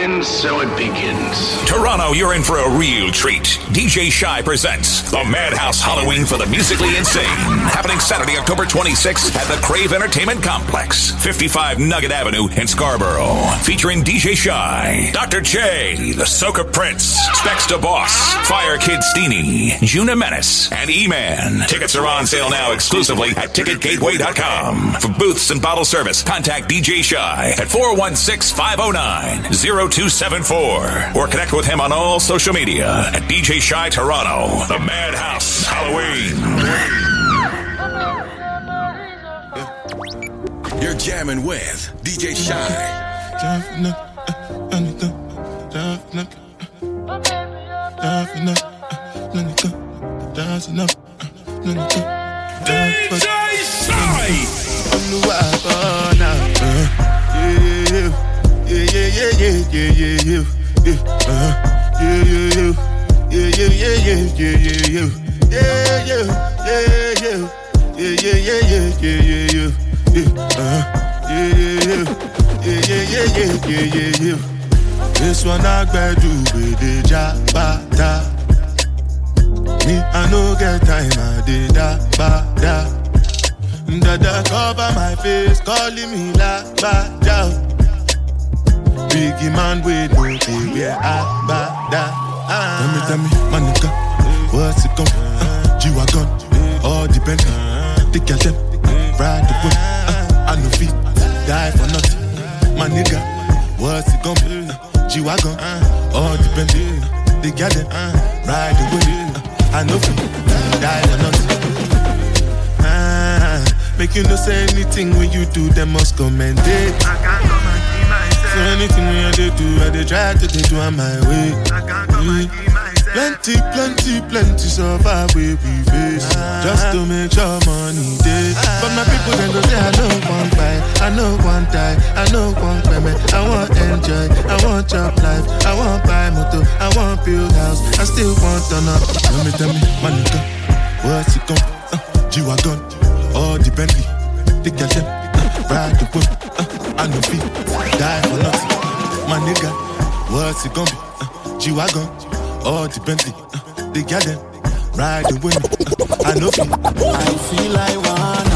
So it begins. Toronto, you're in for a real treat. DJ Shy presents the Madhouse Halloween for the Musically Insane. Happening Saturday, October 26th at the Crave Entertainment Complex, 55 Nugget Avenue in Scarborough. Featuring DJ Shy, Dr. J, The Soca Prince, Specs to Boss, Fire Kid Steenie, Juna Menace, and E-Man. Tickets are on sale now exclusively at ticketgateway.com. For booths and bottle service, contact DJ Shy at 416 509 0274 or connect with him on all social media at DJ Shy Toronto, the Madhouse Halloween. You're jamming with DJ Shy. DJ Shy! This one I do with the jabata. Me, I no get time, I did da ba da. Dada cover my face, calling me la ba da. Biggie man, we no day where I ba da. Tell me, tell me, my nigga, what's it gon' uh, G-Wagon, all depend. The girl them, ride the whip. Uh, I no fit, die for nothing. My nigga, what's it gon' Uh, G-Wagon, all depend. The girl them, ride the whip. Uh, I no fit, die for nothing. Ah, make you no say anything when you do, them must commend it. So anything when I dey do, I dey try to dey do on my way. Come and. Plenty, plenty, plenty survive where we face. Just to make sure money day But my people then go say I know one buy I know one die, I know one payment. I want enjoy, I want job life. I want buy motor, I want build house. I still want to know Tell me, tell me, my nigga What's it gon' uh, G-Wagon, all the Bentley. The uh, ride the whip uh, I know feet, die for nothing. My nigga, what's it gonna be? Uh, G-Wagon all the Bentley, uh, the girl them ride the wind. Uh, I know feel. I feel I wanna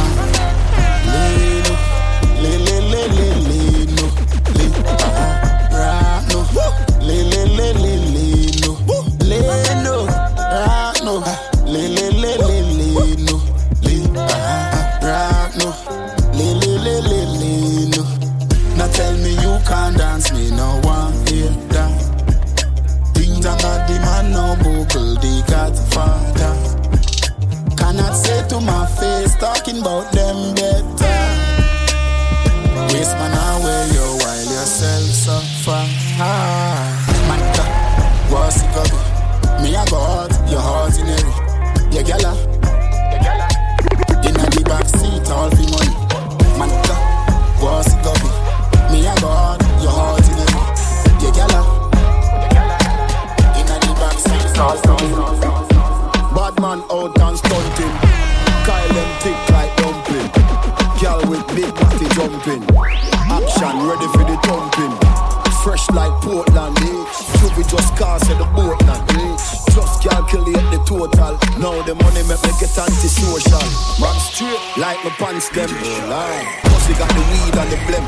them. Oh. Cause got the weed and the blem.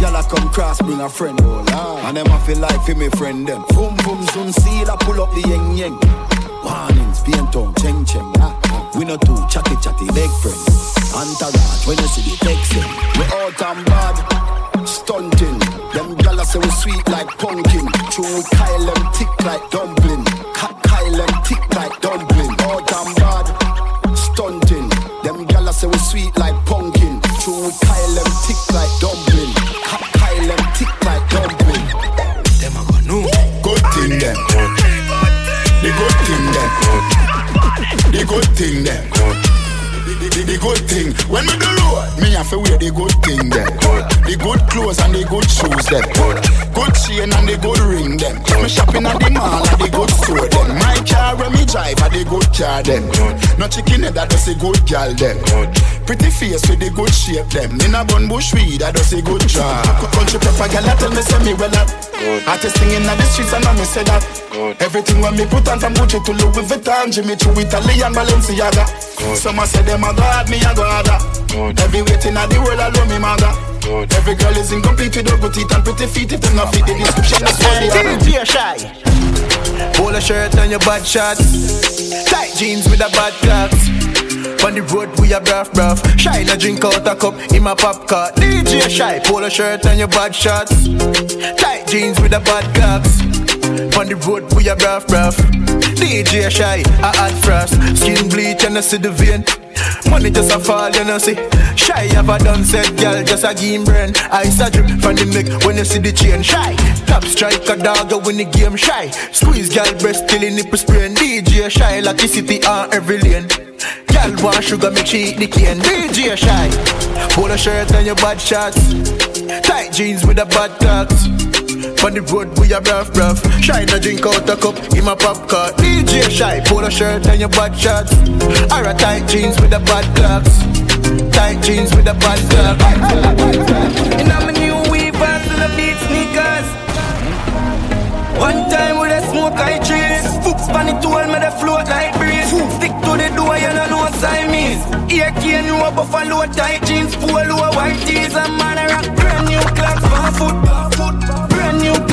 Y'all a come cross, bring a friend. Oh, Lord. And them I feel like for me friend them. Boom boom soon seal, I pull up the yeng yeng. Warnings, paint on, cheng cheng. Ah, ah. We not too chatty chatty leg friend. Entourage, when you see the texting. We out and bad, stunting. Them gala say we sweet like pumpkin. True, Kyle them tick like dumpling. Kyle them thick like dumpling. Out and bad, The good thing them. The, the, the good thing. When we do road, me have to wear the good thing them. The good clothes and the good shoes them. Good Good chain and the good ring them. Me shopping at the mall and the good store them. My car when me drive at the good car them. No chicken head that does a good girl them. Pretty face with the good shape them. In a bun bush weed that does a good job. Country proper gal tell me say me well up. Good. Hottest thing in the streets, and I me say that. Good. Everything when me put on from Gucci to Louis Vuitton, Jimmy Choo, Italian Balenciaga. Good. Some I say them a god, me a god. Good. Every waiting at the world, I love me mother. Good. Every girl is incomplete with her good teeth and pretty feet. If them not fit the description, that's what they are. DJ Shy. Polo shirt and your bad shots. Tight jeans with a bad clocks. On the road we a bruff bruff. Shine a drink out a cup in my pop car. DJ Shy, polo shirt and your bad shots. Tight jeans with a bad clocks. On the road we a bruff bruff. DJ Shy, I hot frost. Skin bleach and I see the vein. Money just a fall, you know see. Shy have a done said, girl, just a game brain. Ice a drip from the neck when you see the chain. Shy, top strike a dog when the game shy. Squeeze girl breast till the nipple sprain. DJ Shy like the city on every lane. Girl want sugar, make she eat the cane. DJ Shy, polo shirt and your bad shots. Tight jeans with a bad talks. On the road we a bruff bruff Shine a drink out a cup in my pop car DJ Shy, polo shirt and your bad shots Or a tight jeans with a bad clocks Tight jeans with a bad clocks And I'm a new weavers to the beat sneakers. One time with a smoke I trees. Span it to all me the float like breeze. Stick to the door you know no Siamese. Ear cane you a buffalo tight jeans Polo white tees. And man a rock Brand new clocks for foot Brand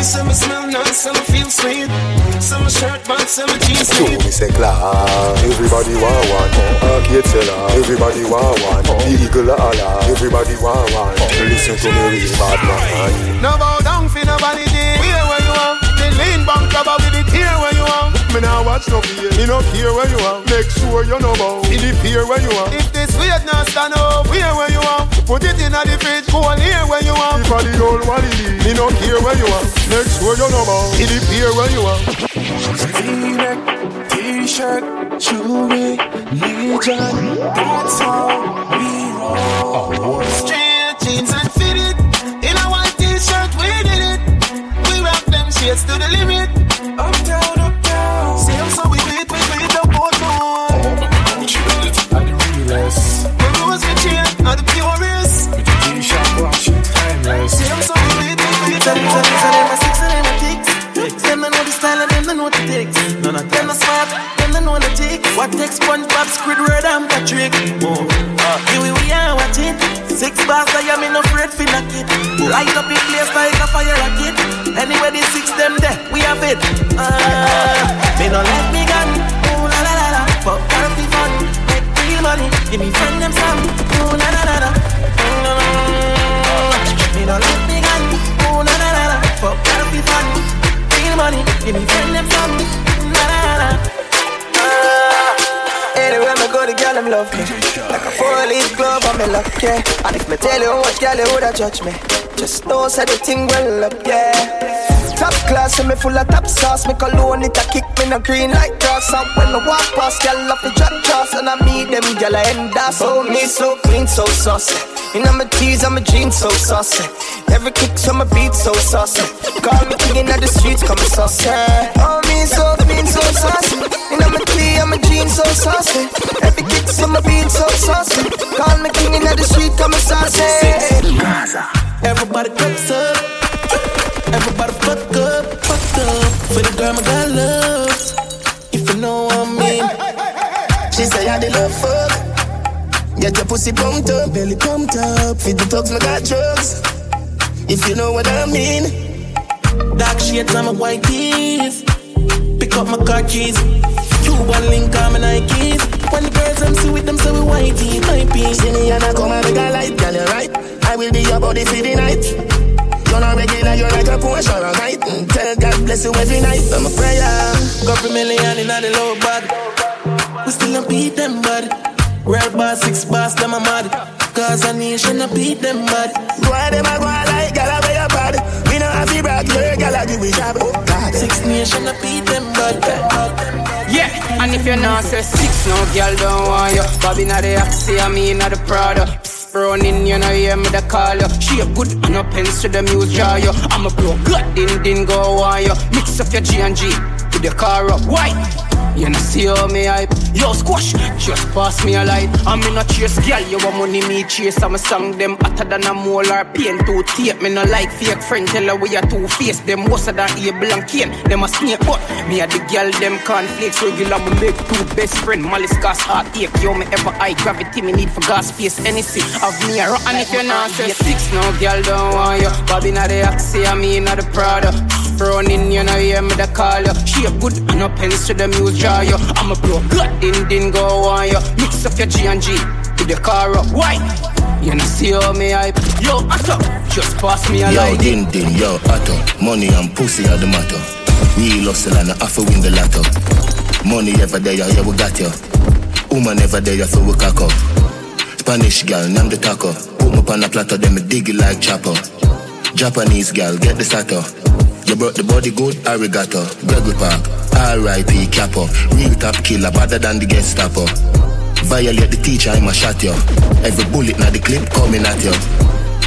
well. Some smell nice, some feel sweet Some shirt but some jeans So me say class, everybody want one. Arcade seller, everybody want one. The eagle Allah, everybody want one. Listen to me, real bad man. No bow down for nobody day. Here where you are. The lean bank cover with it here where. Me now watch no fear. Me no care where you are. Make sure you know bow. In the fear where you are. If this weight not stand up, here where you are. Put it in the fridge. Go on here where you are. If I the old one it Me no care where you are. Make sure you know bow. In the fear where you are. V-neck, t-shirt, jewelry, Legion That's how we roll Straight jeans and fitted In a white t-shirt we did it We rock them shades to the limit know the ticks None of them a smart, them they know the ticks What takes SpongeBob, Squidward and Patrick? Oh, uh, here we we are watching Six bars I am in afraid for knock it Light up in place like a fire rocket. Anyway the six them there, we have it. Uh, Me no let me gun. Ooh la la la la. Fuck party fun. Make real money. Give me friend them some money Give me friend them some La la la Anywhere me go, the girl them love me. Like a four-leaf glove on me luck, yeah. And if me tell you how much girl you woulda judge me, just know say the thing well up, yeah. Top class, and me full of top sauce. Me cologne it a kick me no green like grass. And when me walk past, girl off the drop trust, and I meet them girl I end up. So me so clean, so saucy. You know my tees and my jeans so saucy. Every kick so my beat so saucy. Call me king inna the streets, come saucy. Oh me so clean, so saucy. You know my tee and my jeans so saucy. Every kick so my beat so saucy. Call me king inna the street, come saucy. Everybody cups up. Everybody fuck up, fuck up. For the girl my girl loves. If you know what I mean. She say I the love fuck. Get your pussy pumped up, belly pumped up. Feed the dogs, my got drugs. If you know what I mean. Dark shades on my white tees. Pick up my car keys. Cuban link on my Nikes. When the girls them see with them, say we white tees, my piece. See me and I come and make a light, girl, you right. I will be your body for the night. You're not regular, you're like a Porsche or a kite. Mm, Tell God bless you every night. I'm a prayer. Couple million in the low bag. We still don't beat them bad. Real boss, six boss, them a mad. Cause a nation a beat them bad. Go ahead, them a go a like, girl, I wear your bad. We know have to brag, your girl, I give me job. God. Six nation a beat them bad. Yeah, and if you're not say six, no girl don't want you. Bobby not the Oxy, I mean not the Prada. Running, you know, hear me the call you. She a good and no pens to the muse jar you. I'm a blow, good, din din go on you. Mix up your G and G, put the car up, white. You know see how me hype Yo squash, just pass me a light. I'm in a chase, girl, you want money me chase. I'm a song them hotter than a molar pain. To tape Me no like fake friend, tell her we are two face. Them of that able and cane. Them a snake but me a the girl them conflicts Regular me make two best friend. Malice gas heartache. Yo me ever high gravity. Me need for gas space Anything of me a And if you're not. Six, no girl don't want you. Bobby not the Oxy, I mean not the Prada Running, you know, hear me the call you. She a good and no pens to the muse jar you. I'm a blow, good din din go on you. Mix up your G and G with the car up. Why? You know, see how me hype. Yo, Atto, just pass me a Yo, light. din din, yo, Atto. Money and pussy are the matter. Real hustle and I have to win the lotto. Money ever there, yeah, we got you. Woman ever there, so we cock up. Spanish girl, name the taco. Put me on a platter, then me dig it like chopper. Japanese girl, get the sato. Brought the body good, arigato. Gregory Park, R.I.P. Capo. Real top killer, better than the Gestapo. Violate the teacher, I'ma shot you. Every bullet na the clip coming at you.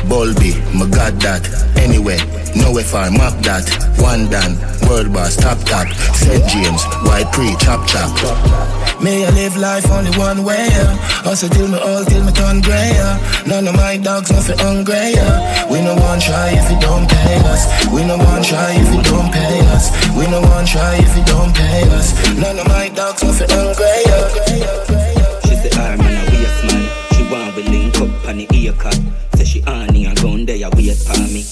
Bulby, my god that. Anyway, nowhere far, map that. One done, world boss, top top. St. James, white pre, chop chop. May I live life only one way, yeah. Hustle till me old, till me turn grey, yeah. None of my dogs nothing hungry, yeah. We no one try if you don't pay us. We no one try if you don't pay us. We no one try if you don't pay us. None of my dogs nothing hungry, yeah. She say, I'm man a waste man. She want we link up on the ear cut. Say she honey and gun there wait for me.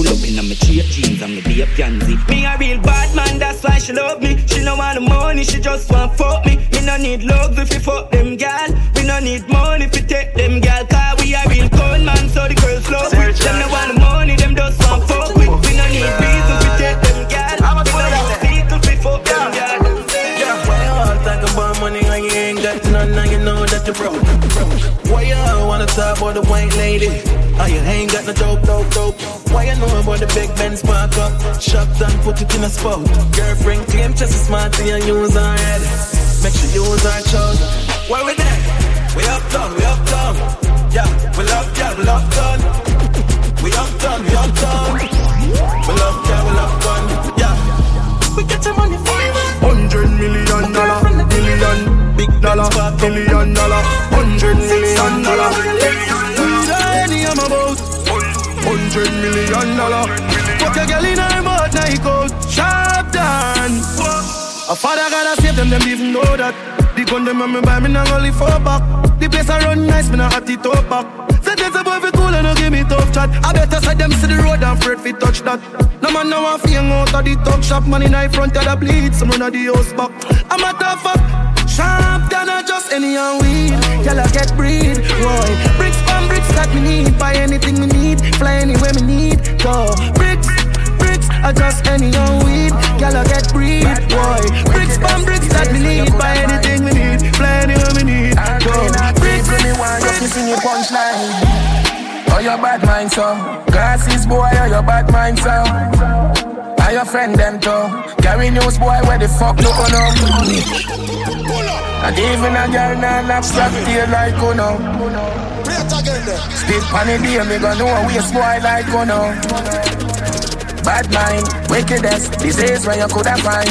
Pull up in a me straight jeans and me be a pansy. Me a real bad man, that's why she love me. She no want the money, she just want fuck me. Me no need love if you fuck them gal. We no need money if you take them gal. Cause we a real con man, so the girls love we. Them no want the money, them just want fuck with. We no need reason if you take them gal. We no want people if you fuck them gal. Why you all talk about money when you ain't got none and you know that you're broke? Talk about the white lady? You ain't got no dope, dope, dope. Why you know about the big Benz park up? Shocked and put it in a spot. Girlfriend claim just as smart and use her head. Make sure you use her chosen. Where we there? We uptown, we uptown. Yeah, we love, yeah, we love done. We uptown, we uptown. We love, yeah, we love gun. Yeah. We get your money dollar, billion dollar, hundred million dollar. Tiny I'm about hundred million dollar. Fuck a girl in her mouth, night out, sharp done. A father gotta save them, them even know that. The gun them and me buy me not only for back. The place I run nice, me not hot it up back. Say there's a boy fi cool and no give me tough chat. I better say them see the road and afraid fi touch that. No man now a fing out of the talk shop, man in high front of the bleed, some run of the house back. I'm a tough fuck. Sharp than a just any and weed. Girl, I get breed. Boy, bricks from bricks that me need. Buy anything me need. Fly anywhere me need. Go. Bricks, bricks, I just any and weed. Girl, I get breed. Boy, bricks from bricks that me need. Buy anything me need. Fly anywhere me need. Go. Bricks, to sing your punchline. Oh, your bad mind, so. Glasses, boy, oh, your bad mind, so. Are your friend them too? Carry news boy where the fuck look on them. And even a girl nah lap strap tail like uno. Spit pan the day, me gon' know a waste boy like uno. Bad mind, wickedest, disease where you coulda find.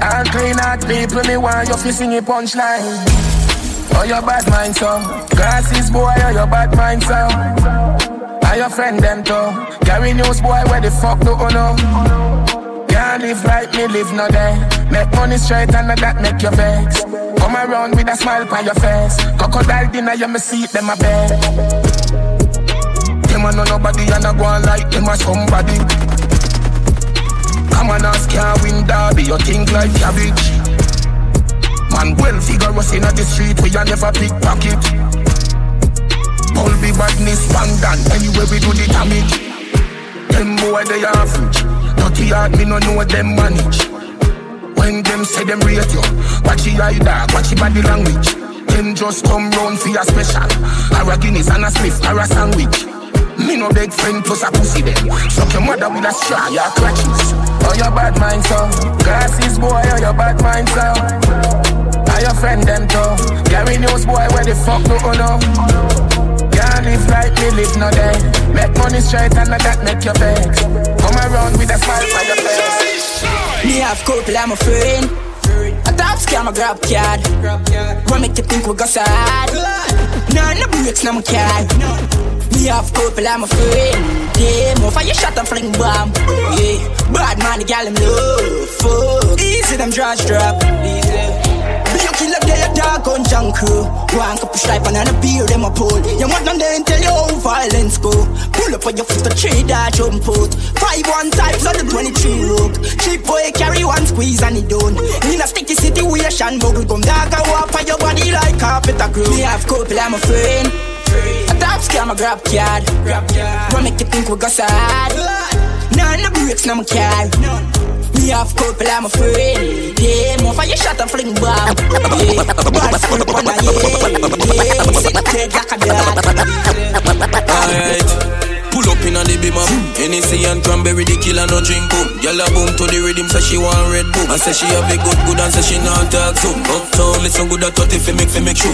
All clean out people, me want you fi sing a punchline. Oh, your bad mind, so. Glasses boy, oh, your bad mind, so. Are your friend them too? Carry news boy where the fuck do you know? Can't live right, me live no day. Make money straight and that make your vex. Come around with a smile on your face. Crocodile dinner you me see them a bed. Them a know nobody and a go on like them a somebody. Come on ask can't win derby. You think like cabbage. Man well figure us in the street we you never pickpocket. All be badness pandan anyway we do the damage. Them boy they average. Dirty heart me no know them manage. When them say them rate you, watch your eye dog, watch your body language. Them just come round for your special. Or Guinness and a spliff or sandwich. Me no beg friend plus a pussy them. Suck your mother with a straw, your crutches. Oh, your bad mind, so. Glasses, boy, oh, your bad mind, so. Are your friend, them, too. Gary News, boy, where the fuck do you know? Live like me live no day. Make money straight and not that make your vex. Come around with a smile for your face. Me have couple, I'm a friend. A top scam, a grab card. What make you think we go sad? Nah, no breaks, no my car. Me have couple, I'm a friend. Yeah, more fire shot and fling bomb. Yeah, bad man, the gal him love. Fuck, easy them draws drop. Easy. You kill a day a dog on junk crew. One cup of stripe and a beer them a pull. You want them then tell you how violence go. Pull up on your foot to trade that jump out. Five one times on the 23 rook. Cheap boy carry one squeeze and he done. In a sticky situation, muggle come dog I walk on your body like carpet a crew. Me have couple, I'm a friend. A top scam, a grab card. Grab card. What make you think we go sad? Nah, no breaks, no my car. Me have couple, I'm a friend. Yeah, more your shot and fling bomb. Yeah, bad school on a yeah. Yeah, sit dead like a dog. Alright. Pull up in a the beam up Hennessy and cranberry the killer no drink boom a boom to the rhythm say she want red boom And say she have a good good and say she not talk so Uptown listen good at 30 fi make fi make sure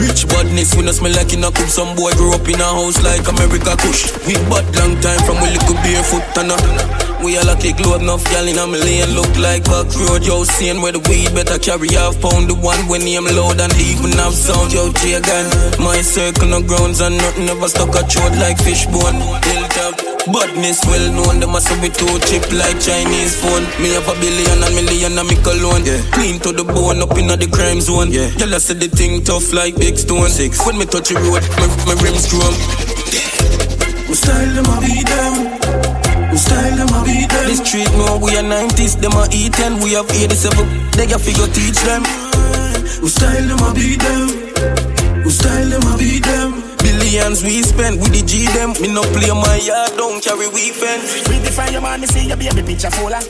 Rich badness, we no smell like in a coop Some boy grew up in a house like America Kush We bad long time from we little barefoot and a We a lucky globe, enough gal in a million Look like back road, yo, seeing where the weed Better carry half pound, the one when name loud And even have sound, yo, Jagan My circle no grounds and nothing ever stuck a throat like fishbone Hilltop Badness well known, them a say we too cheap like Chinese phone. Me have a billion and million and me cologne. Yeah. Clean to the bone, up in the crime zone. Yeah. Y'all say the thing tough like big stone. Six. When me touch the road, my, my rims chrome. My style them a them. Style them a beat them. This street no, we are 90s, them a E10. We have 87, they got figure teach them. My style them a beat them. My style them a beat them. Billions we spend with the G them. Me no play my yard, don't carry weekend. Read from your man, me see your baby picture fuller.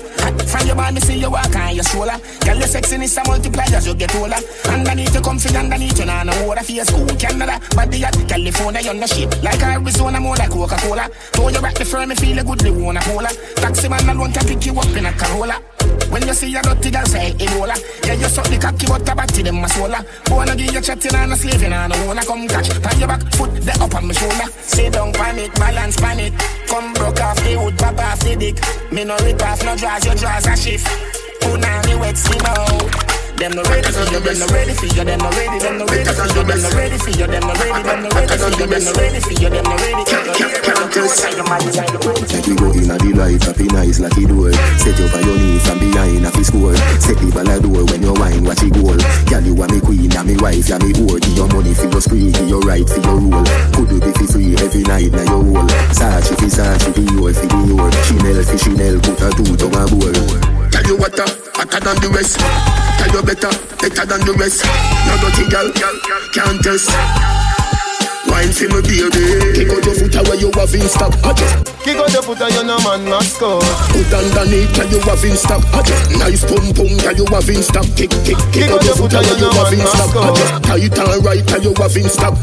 From your man, me see you walk on your shoulder. Girl, your sexiness a multiply as you get older. Underneath you comfy, underneath you nah no water. Your school, Canada, body at California, you're no shit. Like Arizona, more like Coca-Cola. Throw you back the firm, me feel a good, they wanna cola. Taxi man alone can pick you up in a Corolla. When you see a dirty girl say Ebola Yeah, you suck the cocky but the body them a swola Wanna give you chatting and a slaving and a wanna come catch. Pan your back, foot the up on my shoulder. Sit down panic, balance panic. Come broke off the wood, pop off the dick. Me no rip off, no draws, your draws a shift Punani wet skin out them no ready for you, them no ready for you, them no ready, them no ready for you, them no ready for you, them no ready, them no ready for you, them no ready for you, them no ready. Take you go in a the light, happy nice like it door. Set you on your knees from behind a score. Set the ball a door when you wine, watch it goal. Girl, you are me queen, and me wife, and me whore. Give your money for your spree, give your right for your rule. Could you be fi free every night now your whole. Sachi fi Sachi, Dior fi Dior. Chanel fi Chanel, put a two to my bowl. Tell you what, uh, hotter than the rest. Tell you better, better than the rest. No dirty girl, can't test. Wine for me baby. Kick out your foot away you have in stop Kick out your foot and you no man must go Put underneath and you have in stop Nice pum pum and you have in stop Kick kick kick out your foot and you have in stop Tight and right and you have in stop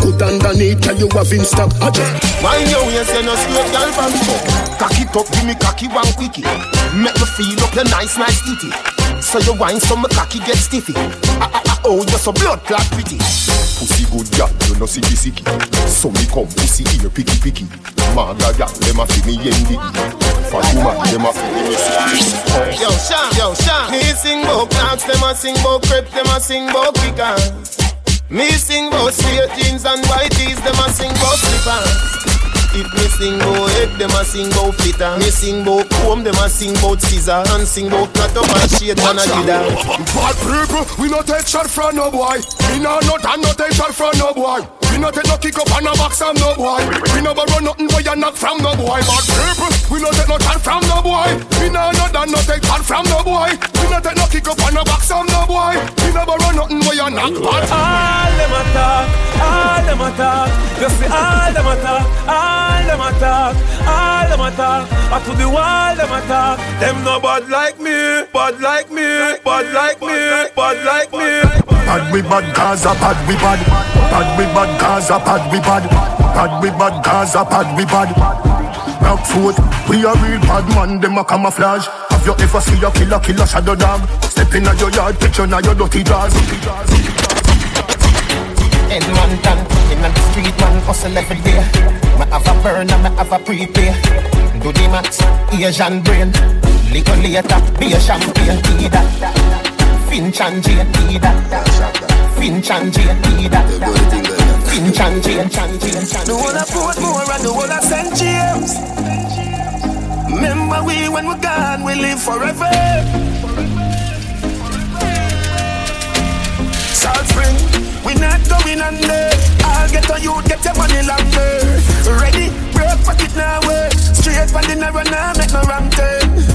Put underneath and you have in stop Mind your waist you no straight girl from Cock it up give me cocky one quickie. Make me feel up your nice nice titty So you wine so my cocky get stiffy. Ah, ah, ah, Oh you're so blood clot pretty. Pussy good gal, you know sicky sicky. So me come pussy ear picky picky. Maga gal, dem a see me yendi Fatuma, dem a fi me sicky Yo, Sean, yo, Sean. Me sing bout clocks, dem a sing bout crepe, dem a sing bout kickers Me sing bout straight jeans and white tees, dem a sing bout slippers if me sing bout egg, them a sing bout fitter. Me sing bout comb, them a sing bout scissor. And sing bout cut up and shade and a dida. Bad people, we no take shot from no boy. We no not and no take shot from no boy. We no take no kick up on a box from no boy. We no borrow nothing boy and knock from no boy. Bad people, we no take no shot from no boy. We no not and no take shot from no boy. We no take no kick up on a box from no boy. We no borrow nothing boy and knock bad. All them a talk, all them a talk. You see all them a talk, all them a talk, all them a talk. But to the wall them a talk. Them no bad like me, bad like me, bad like me, bad like me. We bad Gaza, bad we bad. Bad we bad Gaza, bad we bad. Bad we bad Gaza, bad we bad. Rock foot, we a real bad man, them a camouflage. Have you ever see a killer, killer shadow dog? Step in your yard, picture now your dirty jaws. Head man done, in the street man hustle every day. Me have a burn and me have a prepay. Do the max, Asian brain. Little later, be a champagne, need that. Finch and Jane, need that. Finch and Jane, need that. Finch and Jane, Chan Jane, Chan The whole of Portmore and the whole of St. James. Remember we when we're gone, we live forever. Salt Spring, we not going under. I'll get on you, get your money longer. Ready, break pocket now, way. Straight for the narrow now, make no wrong turn.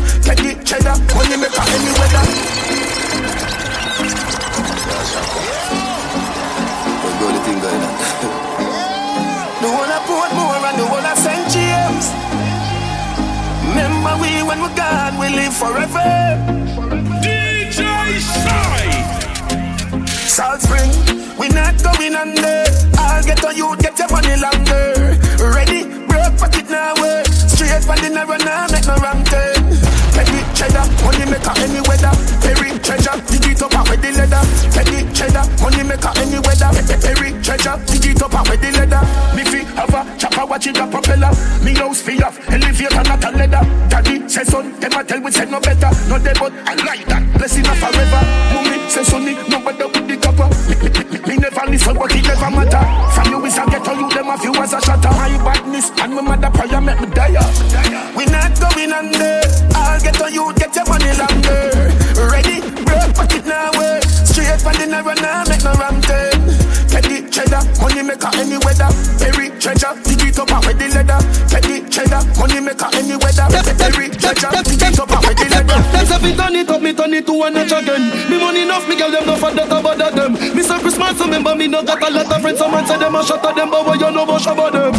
No got a lot of friends. Some man say them a shot at them, but what you know about shabba them?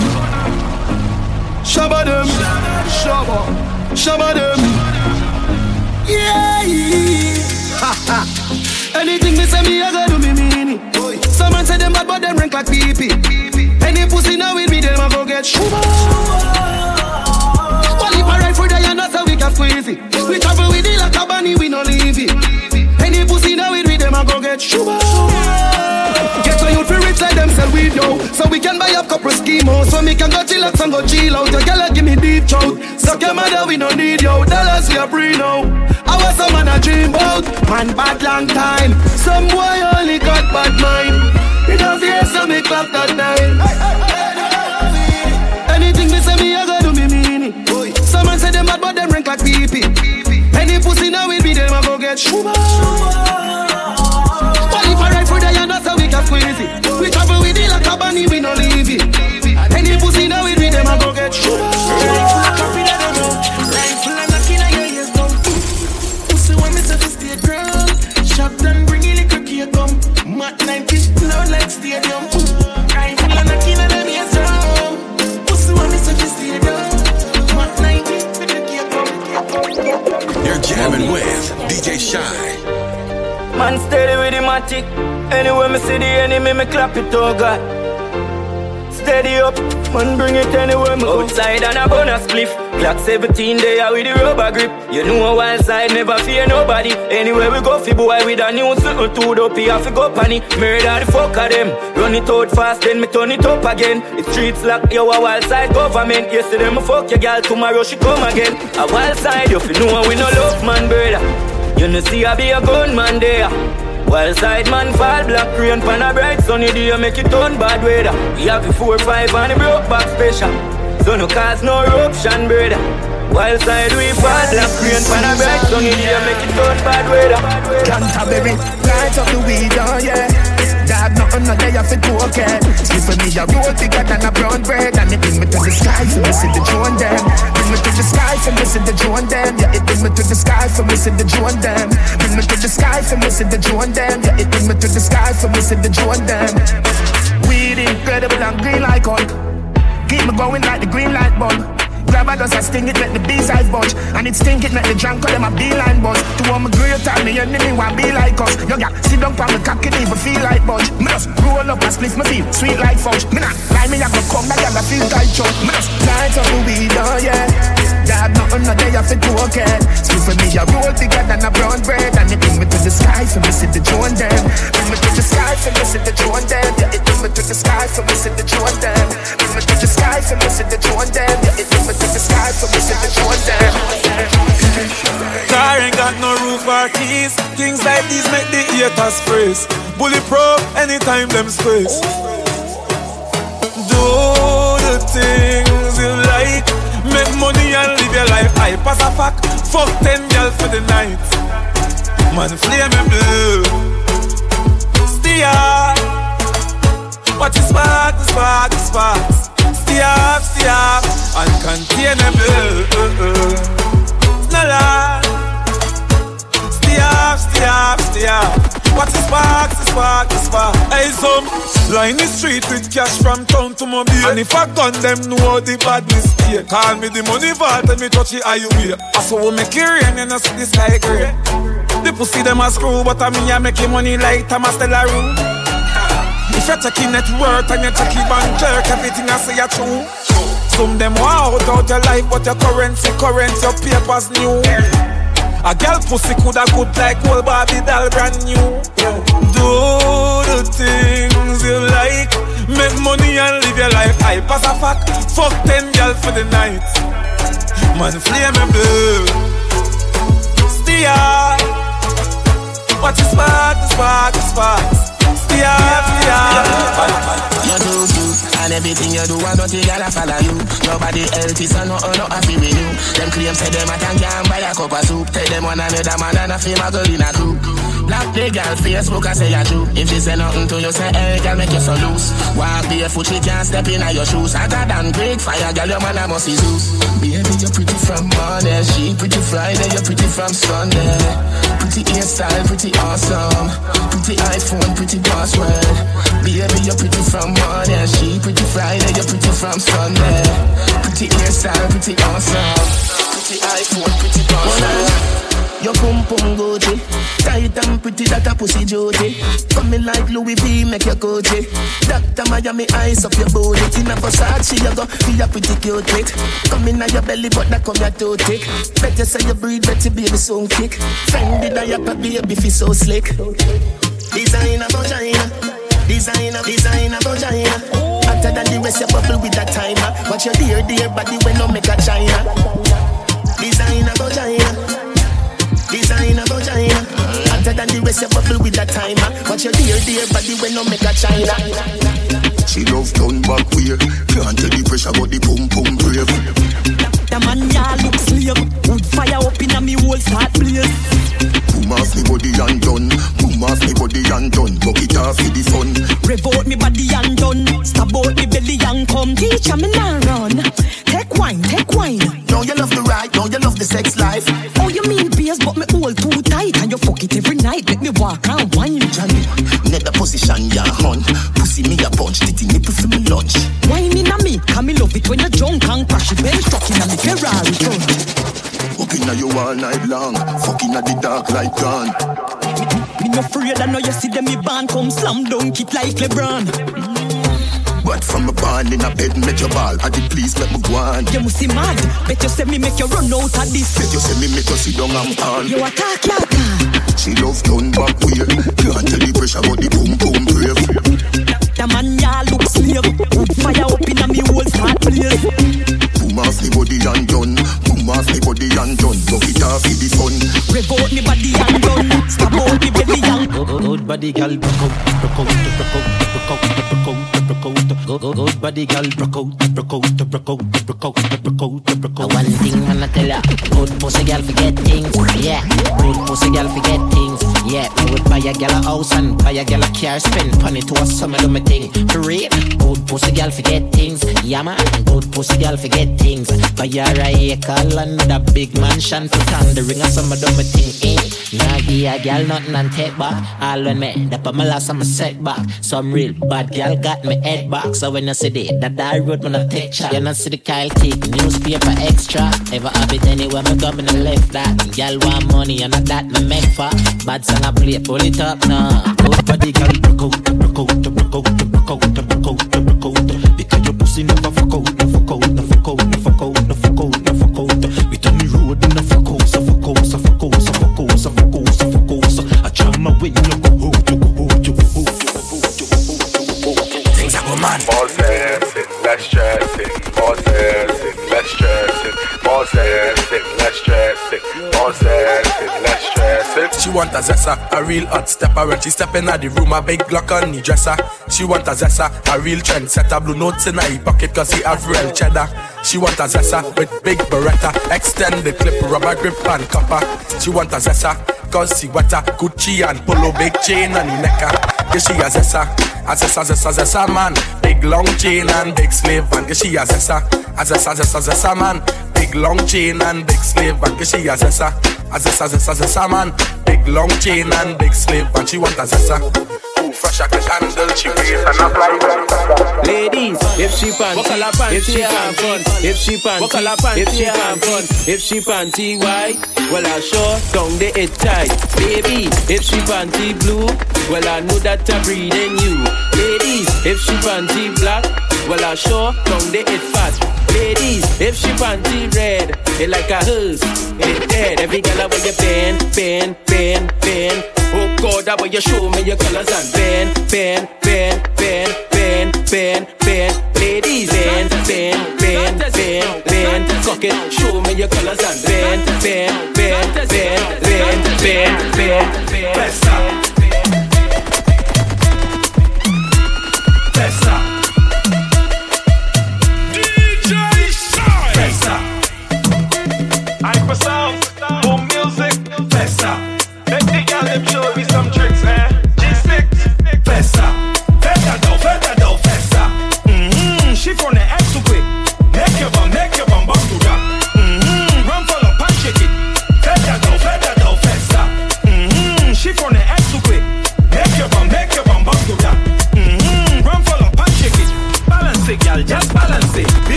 Shabba them, shabba, shabba them. Yeah, ha ha. Anything me say me, I gotta do me mean it. Some man say them bad, but them rank like pee pee. Any pussy now with me, them a go get shuba. Well, if I ride for the and that's how we can squeeze it. We travel with it like a bunny, we no leave it. Any pussy now with me, them a go get. Get yo. So we can buy up couple schemos So me can go chillax and go chill out. Your girl give me deep throat. Suck your mother we no need yo. Dollars we a free now. I was some man a dream about Man bad long time. Some boy only got bad mind. You know fear so me clap that time. Anything me say me I go do me mean it Some man say them bad but them rank like pee Any pussy now will be them I go get shuba me go. Outside and a bonus spliff. Glock 17 there with the rubber grip. You know a wild side, never fear nobody. Anywhere we go, fi boy with a new circle to the P, have to go panny. Murder the fuck of them. Run it out fast, then me turn it up again. It streets like yo a wild side government. Yesterday me fuck your girl, tomorrow she come again. A wild side, you fi know we no love man, brother. You know see I be a gunman there. Wild side man fall black rain pan a bright sunny day make it turn bad weather. We have the four five and the broke back special. So no cause no eruption brother. Wild side we fall black rain pan a bright sunny day make it turn bad weather. Canterbury, light up the weed, oh yeah. Dad, nothing no day off it okay. For me a road bigger than a brown bread, and it bring me to the sky for me see the drone them. Bring me to the sky for me see the drone them. Yeah, it bring me to the sky for me see the drone them. Bring me to the sky for me see the drone them. Yeah, it bring me to the sky for me see the drone them. Weed incredible and green like Hulk. Keep me going like the green light bulb. Grab a dust, I sting it, make the B-side bunch And it stink it, make the drunk call them a beeline buzz To all my great time, me enemy want be like us You got sit down on the cock, it even feel like budge Me just roll up a spliff me feel sweet like fudge. Me not lie, me have to come back and I feel tight chunk. Me just light up the weed, oh yeah. Dad, nothing no day I fit to okay. Spliff for me a roll bigger than a brown bread, and it bring me to the sky for me see the joint them. Bring me to the sky for me see the joint them. Yeah, it bring me to the sky for me see the joint them. Bring me to the sky for me see the joint them. Yeah, it bring me to the sky for me see the joint them. Car ain't got no roof or keys. Things like these make the haters freeze. Bulletproof anytime them squeeze. Do the things you like. Make money and live your life. I pass a fuck. Fuck ten girls for the night. Man, flame and blue. Steer. Watch the spark, the spark, the sparks. Stay up, stay up. Uncontainable. No lie. Stay up, stay up, stay up. Watch the spark, the spark, the spark. Hey, some line the street with cash from town to beer. And if I gun them, know the badness stay. Call me the money vault and me touch it how you wear. I saw we make it rain and I see the sky gray. The pussy them a screw, but I me I make money like Thomas Stella room. If you're checking net worth and you're checking bank clerk, everything I say you true. Some them wow out your life, but your currency, current, your papers new. A girl pussy coulda good like old Barbie doll brand new. Do the things you like, make money and live your life. I pass a fuck, fuck ten girls for the night. Man, flame and blue. Steer, watch the spark, the spark, the sparks. You do you and everything you do, I don't think I'll follow you. Nobody else is no, oh, no happy with you. Them claim say them a can can buy a cup of soup. Tell them one another man and a feel a girl in a group. Black the girl Facebook I say you true. If she say nothing to you, say hey girl make you so loose. Walk barefoot, she can't step in your shoes. Hotter than break fire, girl your man a must be Zeus. Baby you're pretty from Monday, she pretty Friday, you're pretty from Sunday. Pretty hairstyle, pretty awesome. Pretty iPhone, pretty password. Baby you're pretty from Monday, she pretty Friday, you're pretty from Sunday. Pretty hairstyle, pretty awesome. Pretty iPhone, pretty password. Your pum pum Gucci Tight and pretty that a pussy Jody Coming like Louis V make your Gucci Doctor Miami eyes up your booty. In a Versace you go be a pretty cute trick Coming out your belly but that come your too thick. Better say you breathe better baby soon kick. Fendi diaper baby feel so slick. Designer vagina Designer, designer vagina Hotter than the rest you bubble with that timer. Watch your dear dear body when no make a china The rest, bubble with that timer. Watch your dear, dear body when no make a china. She love turn back weird Can't tell the pressure but the pum pum brave The man ya look slave. Wood fire up in a me whole start blaze. Boom off me body and done. Boom off me body and done. Buck it off for the fun. Rev out me body and done. Stab out me belly and come. Teach me now run. Take wine, take wine. Now you love the ride, now you love the sex life. Oh you mean you fuck it every night. Let me walk and wine. Johnny, net the position ya hun Pussy me a punch, titty nipple for me lunch. Wine in a me, can me love it when you're drunk and crash it. Bench truck in a me Ferrari front Fucking at you all night long. Fucking at the dark like gun Me no afraid I know you see them me band come slam dunk it like LeBron. But from a ball in a bed make your ball At the please let me go on. You must see mad. Bet you say me make you run out of this. Bet you say me make you sit down and fall You attack, you attack She love turn back weird Can't tell the pressure but the boom boom brave The man ya look slave. Wood fire up in a me whole start blaze Boom off me body and done. Boom off me body and done. Buck it off for the fun Rev out me body and done Stab out me belly and Good body gal. Broke out, broke out, broke out, broke out, broke out, broke out. Good, good, good body gal broke out, broke out, broke out, broke out, broke out, broke out. One thing I'ma tell ya, good pussy gal forget things, yeah. Good pussy gal forget things, yeah. Me would buy a gal a house and buy a gal a car, spend money to a summer do me thing. For real, good pussy gal forget things, yeah man. Good pussy gal forget things. Buy her a acre with a big mansion for town. The ring a summer do me thing, eh. Nah give a gal nothing and take back. All when me, that my last I'm a setback. Some real bad gal got me head back. So when you see the that I road man a picture, you not see the Kyle kick, newspaper extra. Ever have it anywhere me come and no left that. Y'all want money and not that me make for. Bad song I play, pull it up now. Go for the out, broke out, broke out, broke out, broke out, broke out, broke out. Because your pussy never fuck out, never fuck out. want a zessa, a real hot stepper. When she step in at the room, a big Glock on the dresser. She want a zessa, a real trend. Blue notes in her pocket, cause he have real cheddar. She want a zessa with big beretta. Extended clip, rubber grip and copper. She want a zessa, cause she wetter. Gucci and polo, big chain on the necker. Yeah, she a zessa, a zessa, zessa, zessa man. Big long chain and big slave band. Yeah, she a zessa, a zessa, zessa, zessa man. Big long chain and big slave band. Yeah, she a zessa. A zessa, zessa, zessa man Big long chain and big slip And she want a zessa Fresh like a candle, she waste and apply Ladies, if she panty, if she can fun if she panty, if she can fun if she panty why? well I sure don't get it tight. Baby, if she panty blue, well I know that I'm in you. Ladies, if she panty black, well I sure don't get it fat. Ladies, if she panty red, it like a hose, it dead. Every girl I want you been, been, been, been. Oh God, I want you show me your colors and been, been, been, been, been, been, been. Ladies, been, been, been, been, been. Cock it, show me your colors and been, been, been, been, been, been, been. Press up.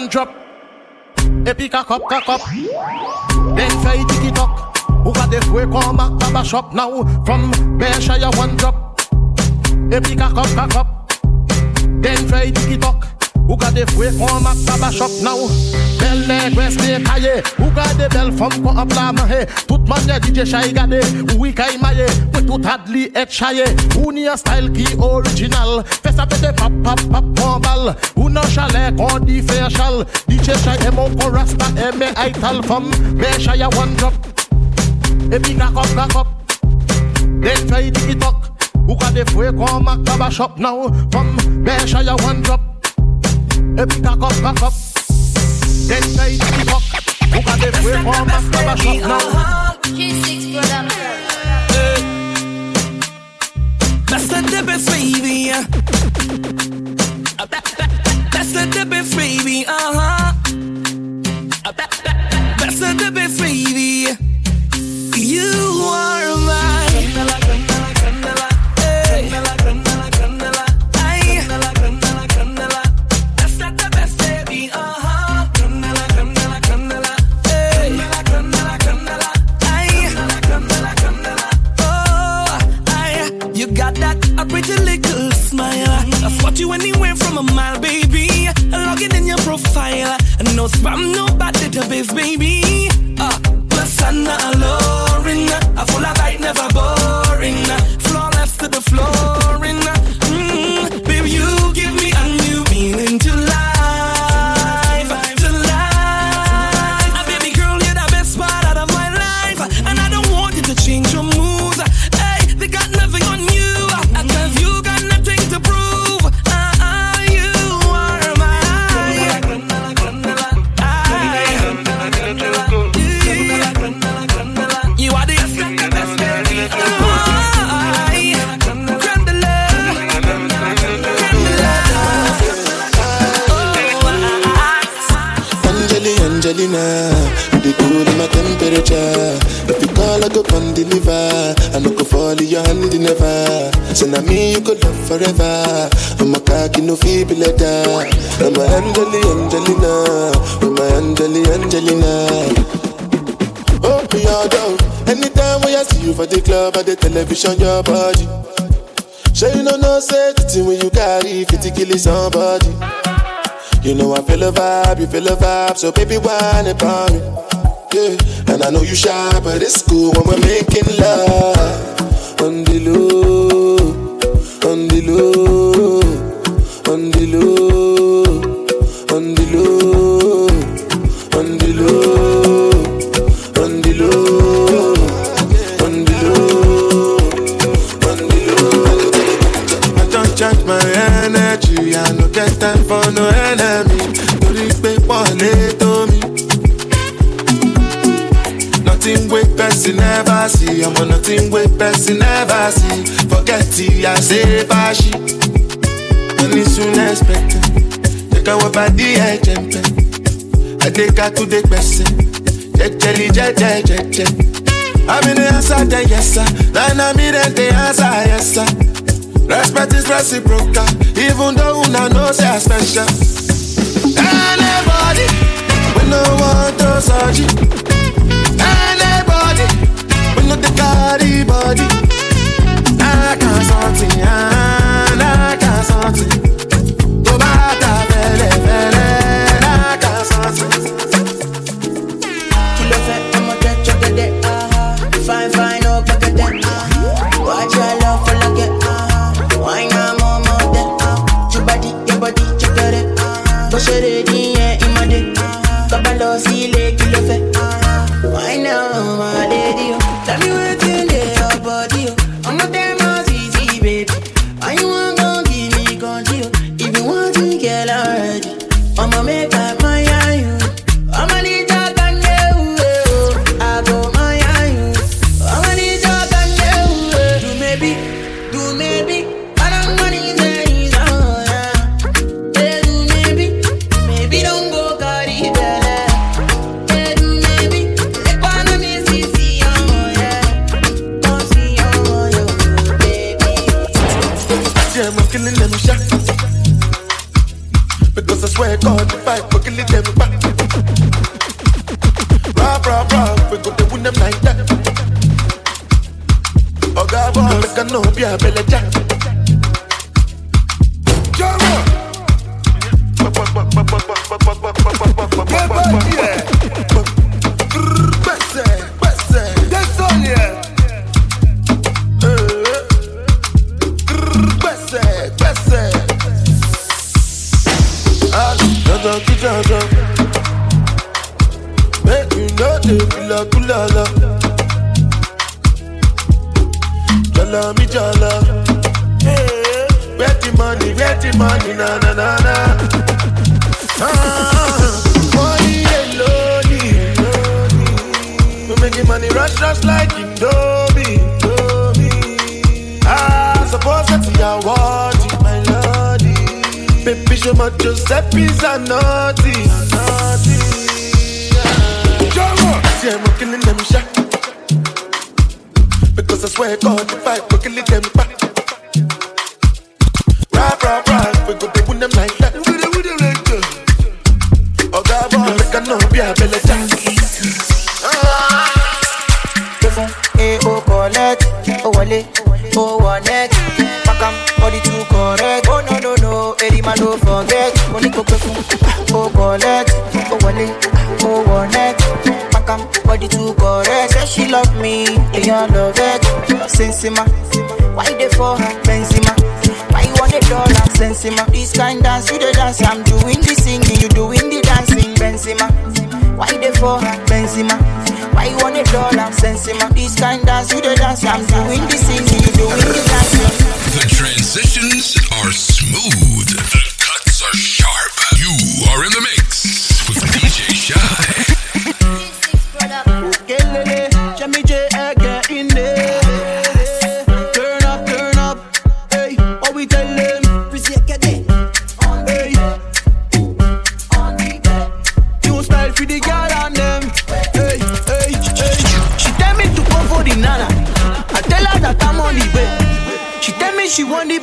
gun drop. Epic a cup, cock cup. Then fly tiki Tock. Who got this way come call my the shop now? From Berkshire one drop. Epic a cup, cock cup. Then fly tiki Tock. Ou gade fwe kon mak baba shop now? Bel negres me kaye Ou gade bel fom kon ap la mahe Tout man ye DJ Shy gade Ou i kay maye We tout adli et chaye Ou ni a style ki original? Fè sa pete pap pap pap kon bal Ou nan chalet kon di fè chal DJ Shy e mon kon rasta e me ay tal fom Me Shy one drop? E pi gakop gakop Den fè yi tiki tok Ou gade fwe kon mak baba shop now? Fom me Shy a one drop E kakop kakop Den fè yi tiki tok Ou gade fwe kon mak baba shop now G6. That's the difference, baby. That- that- That's the difference, baby. Uh huh. That's the difference, baby. Profile. No spam, no bad database, baby. Plus I'm not So now me you could love forever. I'm a cocky no feeble letter. I'm a Angeli, Angelina, I'm a Angeli, Angelina. Oh, me all down. Anytime when I see you for the club or the television, your body. Sure you know no say the thing when you carry 50 kill somebody. You know I feel a vibe, you feel a vibe, so baby whine about me. Yeah, and I know you shy, but it's cool when we're making love on the low, I don't charge my energy, I no get time for no enemy. Person never see, ọmọ nothing wey person never see. Forget it, I say fàṣì. Money soon expected. Jẹ́ ká wọ́n bá dí ẹ̀jẹ̀ ń pẹ́. Adéka tún dé pẹ̀sẹ̀. Jẹ́jẹ́lì jẹ́jẹ́ jẹ́jẹ́. Àmì ní answer then yes sir. Nana mi then dey answer yes sir. Respect is reciprocal, even though una know say I special. Anybody, we no want to we no the carry body. I can't something, I can't something.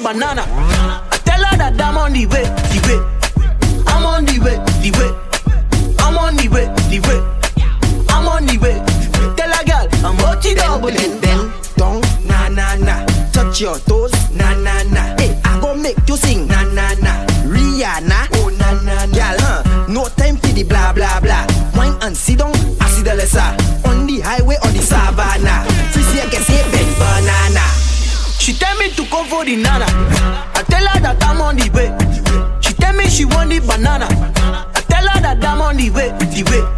banana. I tell her that I'm on the way, the way. I'm on the way, the way. I'm on the way, the way. I'm on the way. Tell her girl, I'm Ochi double. it. Bend, don't na na na. Touch your toes, na na na. Hey, I go make you sing, na na na. Rihanna, oh na na na. Girl, huh? No time for the blah blah blah. Wine and sit down, I see the lesser. On the highway or the savannah. She say, I can say, bend banana. She tell me to come for the nana. banana. I tell her that I'm on the way, the way.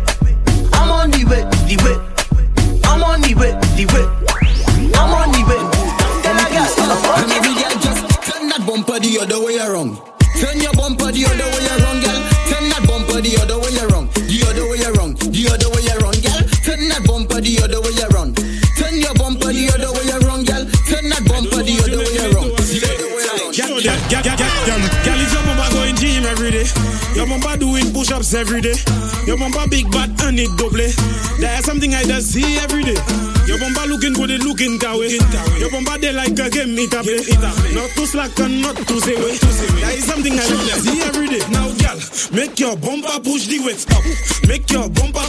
it up. Get eh? not too slack and not too zero. That is something I see every day. Now, girl, make your bumper push the weight up. Make your bumper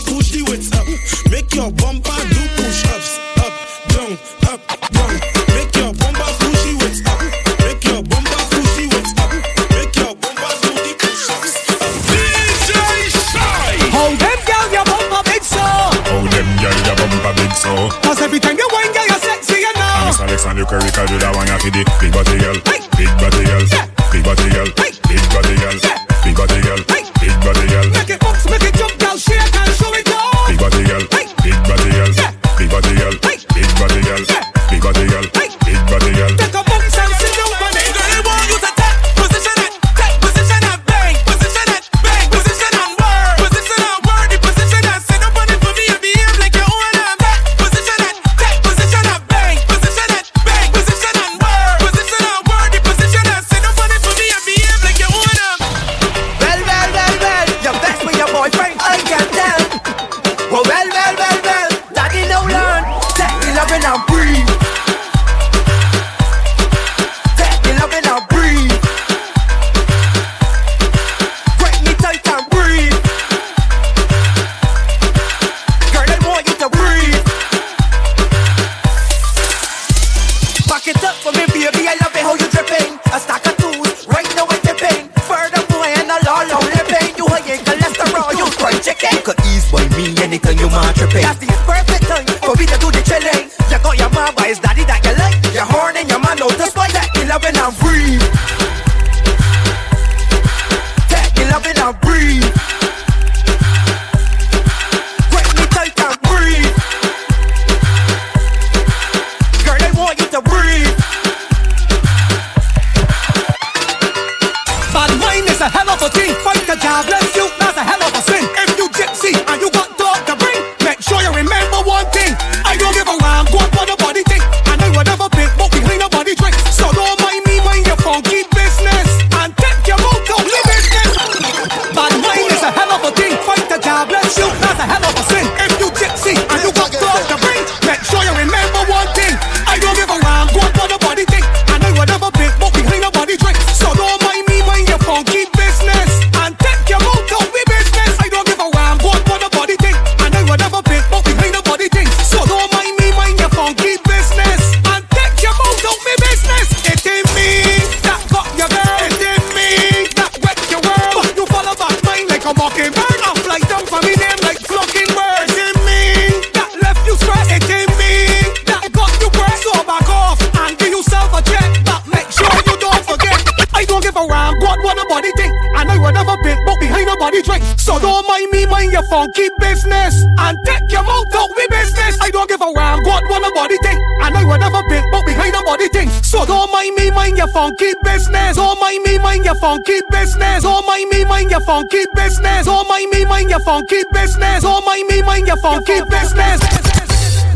nobody. So don't mind me, mind your funky business. And take your mouth out me business. I don't give a damn what what nobody think. And I will never pick, but behind nobody think. So don't mind me, mind your funky business. Don't mind me, mind your funky business. Don't mind me, mind your funky business. Don't mind me, mind your funky business. Don't mind me, mind your funky business.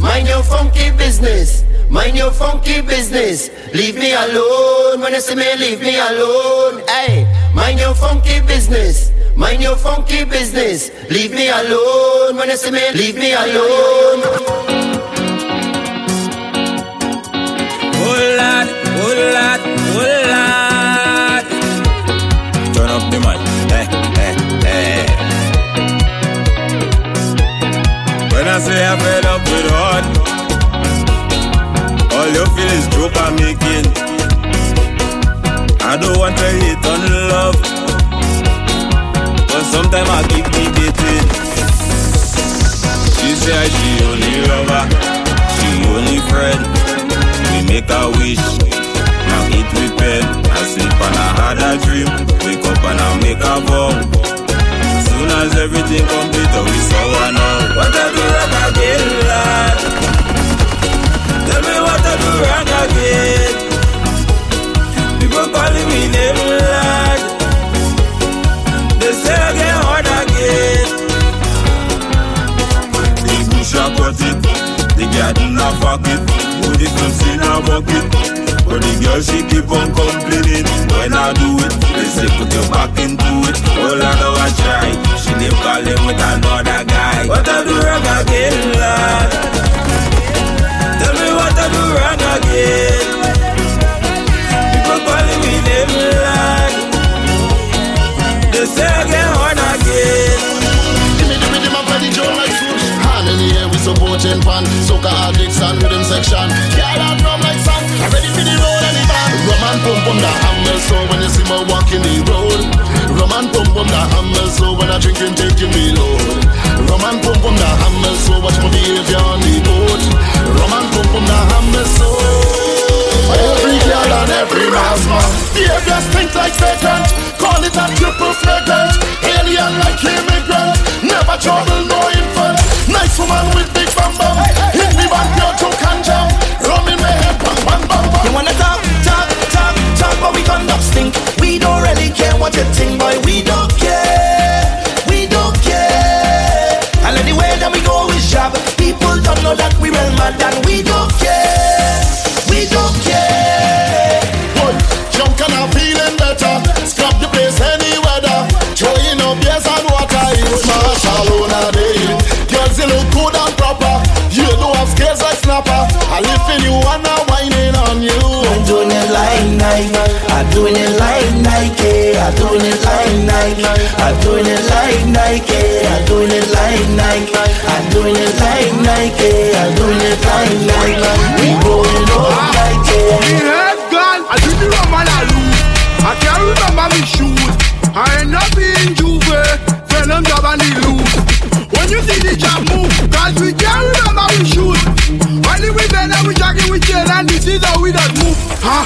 Mind your funky business. Mind your funky business. Leave me alone. When you see me, leave me alone. Hey, mind your funky business. Mind your funky business. Leave me alone. When you see me, leave me alone. Turn up the mic. When I say I fed up with hard, all you feel is joke I'm making. I don't want to hate on love, but sometimes I keep debating. She say she only lover, she only friend. We make a wish, now eat with pen. I sleep and I had a dream, wake up and I make a vow. Soon as everything complete, we saw one now. I do wrong again. People calling me name, lad. They say I get hard again. The bush a cut it, the garden a fuck it. Put it to sin a bucket. But the girl she keep on complaining when I do it. They say put your back into it. All I know I try. She name calling with another guy. What I do wrong again, lad? People calling me name, lad. They say again. Like. Hand in the air, we supporting pan. Soca and rhythm section. Like ready for the road and the band. Rum and pum pum the hammer so when you see me the road. Rum and pum pum the hammer so when I drink like. Call it a triple flagrant. Scales like snapper. I live in you and I'm whining on you. I'm doing it like Nike. I'm doing it like Nike. I'm doing it like Nike. I'm doing it like Nike. I'm doing it like Nike. I'm doing it like Nike. I'm doing it like Nike. We rolling up Nike. Me head gone, I did the rum and I lose. I can't remember me shoes. I end up in J'ouvert, when I'm job and the loose. See the move, cause we can't we shoes. Only we we chain and this is how we move. Huh?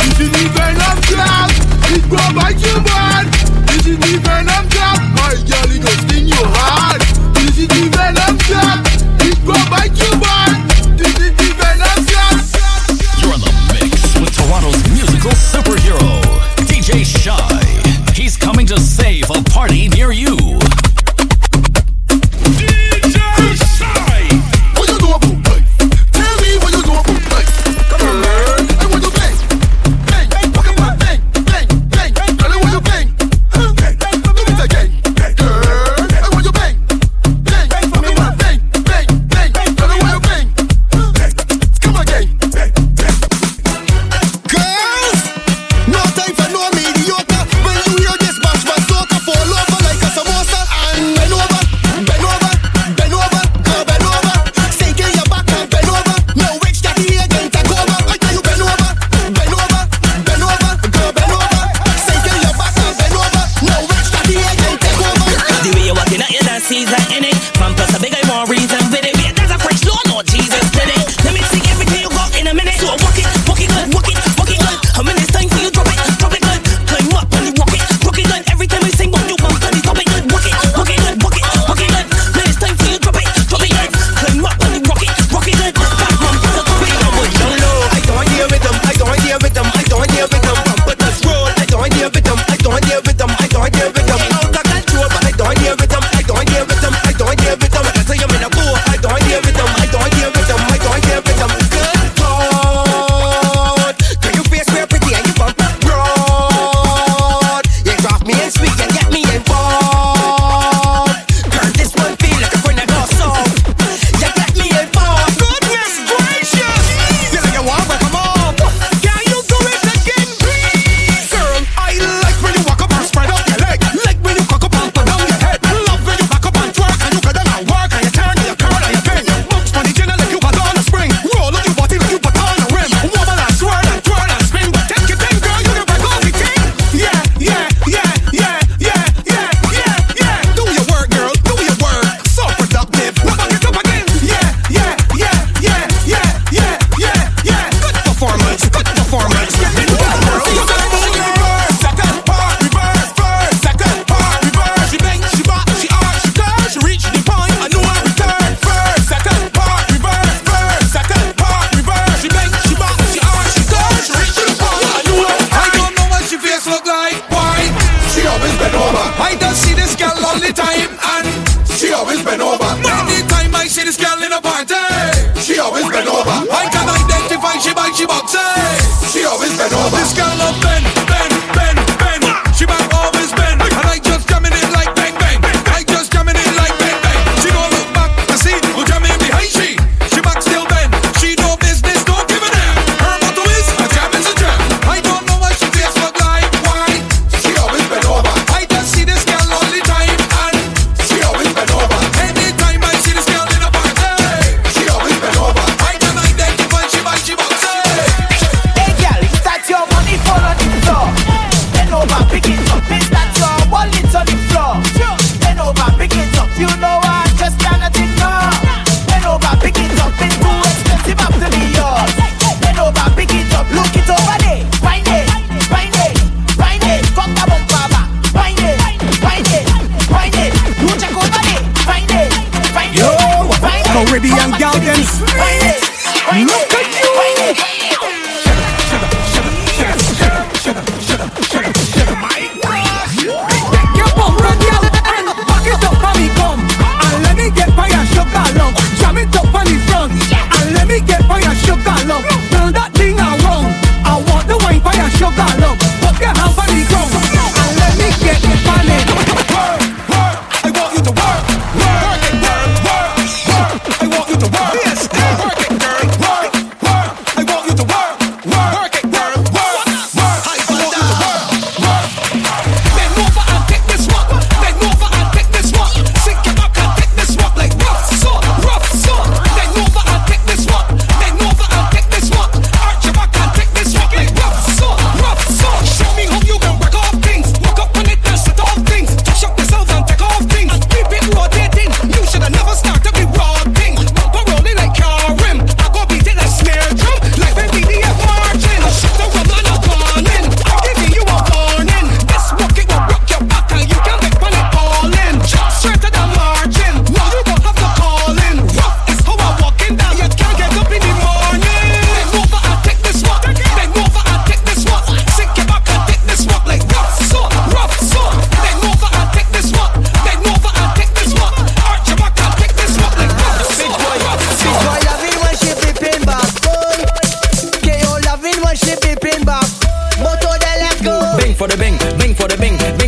This is the venom class, it go bite you bad. This is the venom class, my girl it go sting you hard. This is the venom class, it go bite you bad. This is the venom class. You're in the mix with Toronto's musical superhero, DJ Shy. He's coming to save a party near you.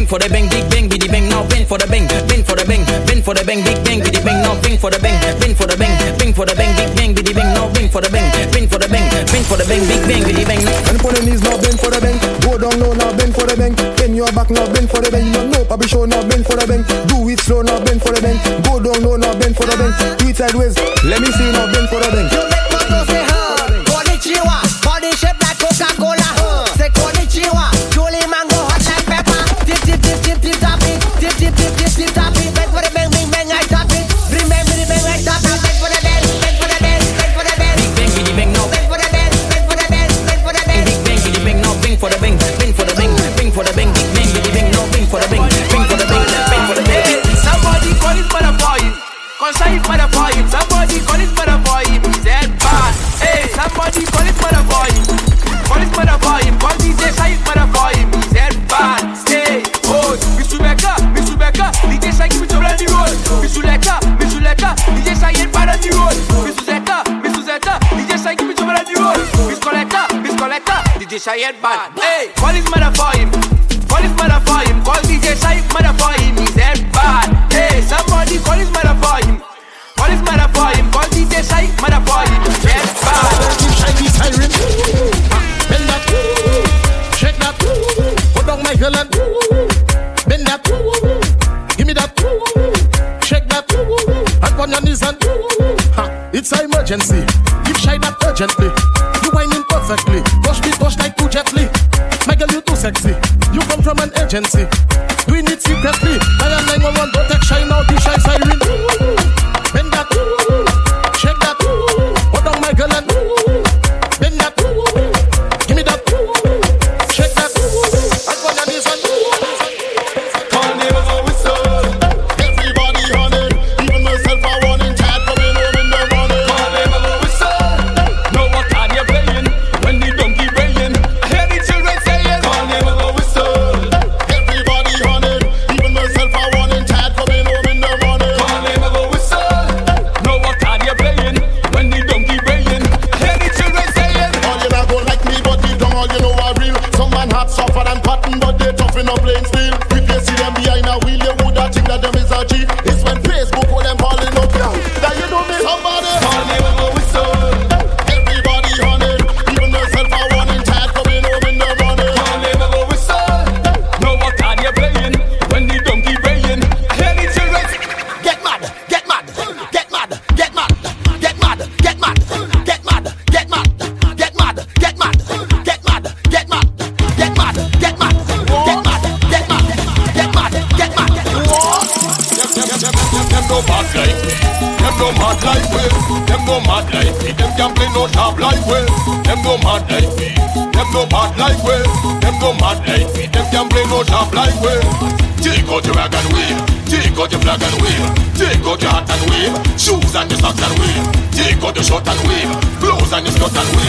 for the bang, big bang, biddy bang, now bang for the bang, bang for the bang, bang for the bang, big bang, biddy bang, now bang for the bang, bang for the bang, bang for the bang, big bang, biddy bang, now bang for the bang, bang for the bang, bang for the bang, big bang, biddy bang. And for the knees now bend for the bang, go down low now bend for the bang, bend your back now bend for the bang, no no, papi show now bend for the bang, do it slow now bend for the bang, go down low now bend for the bang, do it sideways, let me see now bend for the bang. You make one go say ha, go DJ Shayet bad. Hey, call his mother for him. Call his mother for him. Call DJ Shayet mother for him. He's head bad. Hey, somebody call his mother for him. Call his mother for him. Call DJ Shayet mother for him. He's head bad. Shiny siren. Bend that. Shake that. Put down my girl and bend that. Give me that. Shake that. And on your knees and. It's an emergency. Give Shay that urgently. emergency. you shut and wave. Close and you strut and wave.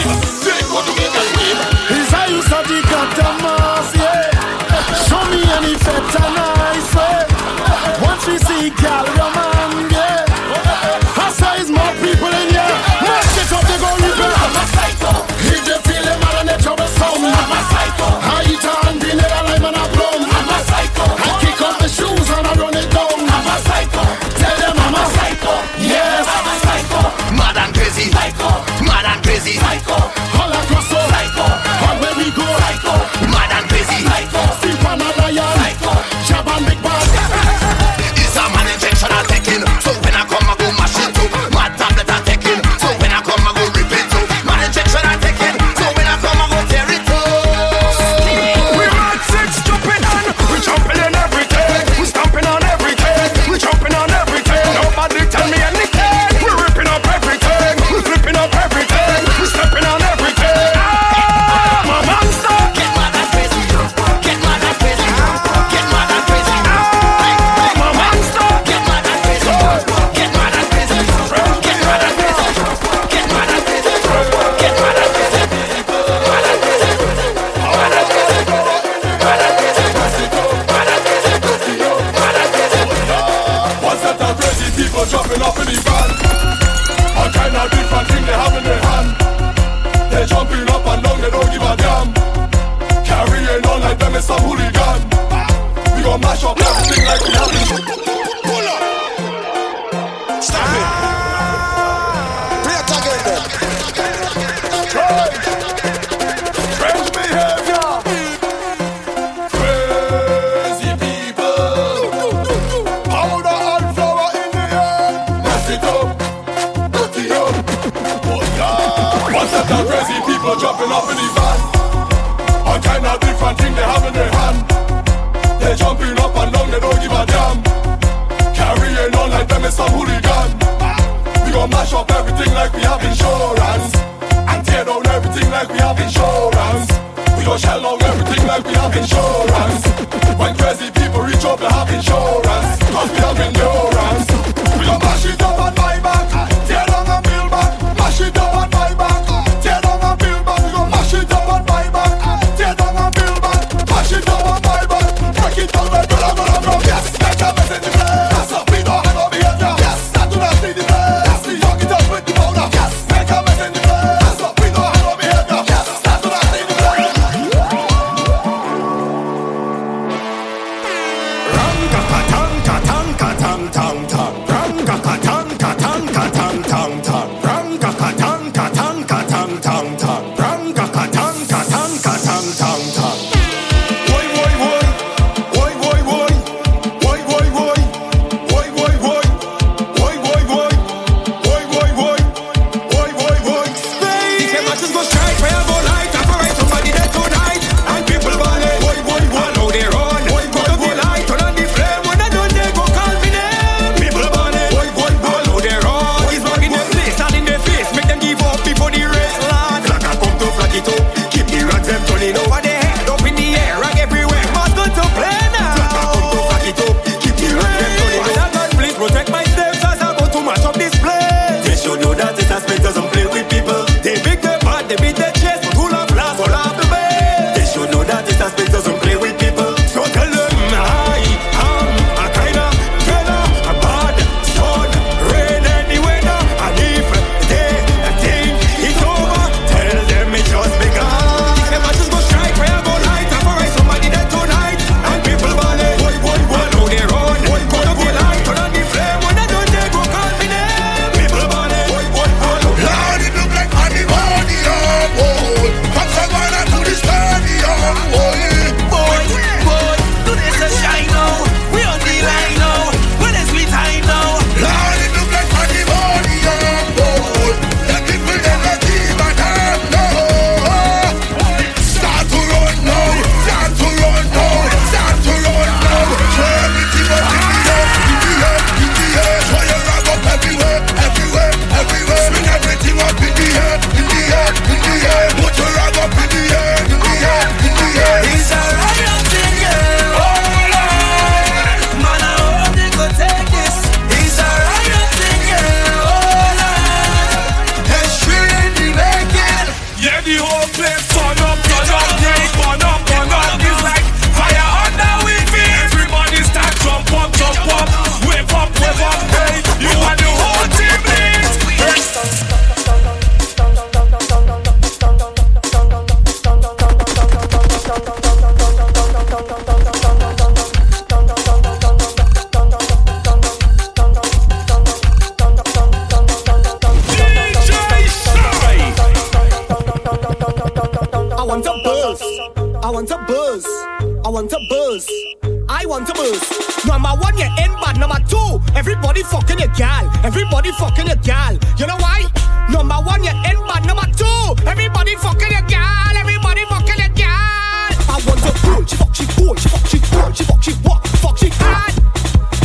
everybody fucking your gal. You know why? Number one, you're in bad. Number two, everybody fucking your gal. Everybody fucking your gal. I want your girl. She fuck, she cool. She fuck, she cool. She fuck, she what? Fuck, she hot.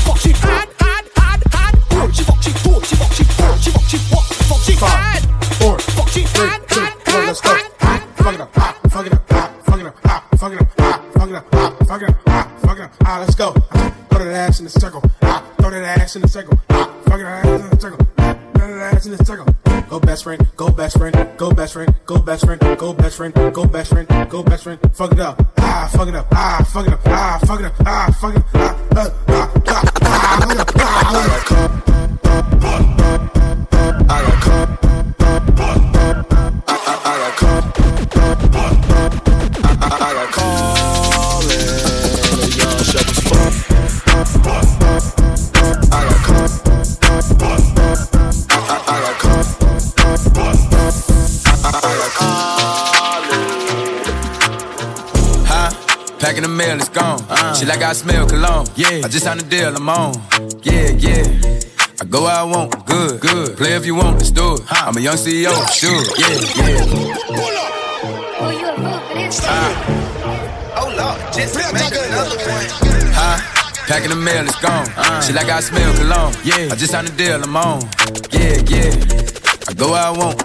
Fuck, she hot, hot, hot, hot. Girl, she fuck, she cool. She fuck, she cool. She fuck, she what? Fuck, she hot. Four, fuck, she hot, hot, hot, hot, hot. Fuck it up, hot. Fuck hot. Hot. Hot. Hot. Hot. Fuck. Let's go. Throw that ass in the circle. Ah, Throw that ass in the circle. best friend, go best friend, go best friend, fuck it up, ah, fuck it up, ah, fuck it up, ah, fuck it up, ah, fuck it up, ah, ah, ah, ah. She like I smell cologne. Yeah. I just signed a deal, I'm on. Yeah, yeah. I go where I want, good, good. Play if you want, let's do it. I'm a young CEO, sure. Yeah, yeah. Pull up. Oh, you a fool for this uh, Oh, Lord, just make another one. Huh? Packing the mail, it's gone. Uh, she like I smell cologne. Yeah. I just signed a deal, I'm on. Yeah, yeah. I go where I want,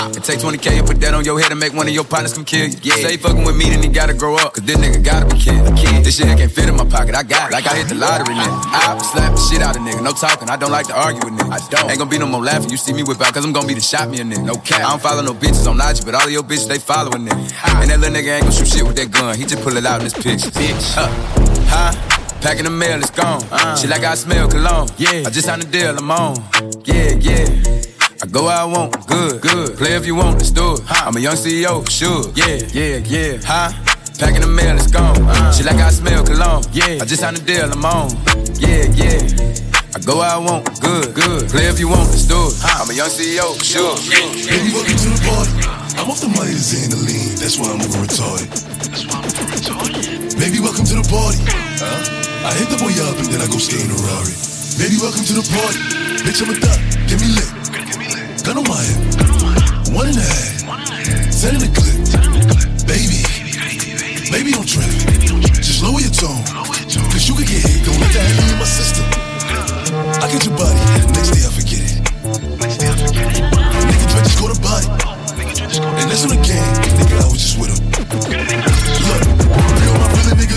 And take 20k and put that on your head and make one of your partners come kill you. Yeah. Stay fucking with me, then he gotta grow up. Cause this nigga gotta be kid. kid. This shit can't fit in my pocket. I got it. Like I hit the lottery, nigga. I slap the shit out of nigga. No talking. I don't like to argue with niggas. I don't. Ain't gonna be no more laughing. You see me whip out, cause I'm gonna be the shot me a nigga. No cap. I don't follow no bitches on IG, but all of your bitches, they following nigga. And that little nigga ain't gonna shoot shit with that gun. He just pull it out in his picture. Bitch. Huh? Huh? Packing the mail, it's gone. Uh. She like I smell cologne. Yeah, I just signed a deal, I'm on. Yeah, yeah. I go where I want, good, good. Play if you want, let's do it. I'm a young CEO, sure. Yeah, yeah, yeah. Huh? Packing the mail, it's gone. Uh. She like I smell cologne. Yeah, I just signed a deal, I'm on. Yeah, yeah. I go where I want, good, good. Play if you want, let's do it. I'm a young CEO, sure. Baby, welcome to the party. I'm off the money to Xanaline, that's why I'm over retarded. That's why I'm over retarded. Baby, welcome to the party. Huh? I hit the boy up and then I go skate in a Rari. Baby, welcome to the party. Bitch, I'm a thot, get me lit. Gun on my hip. One and a half. Set in the clip. Baby, baby, don't trip. Just lower your tone. Cause you can get hit. Don't let that in my system. I get your body, next day I forget it. Nigga try just go to body. And that's on the game. Nigga, I was just with him. Look,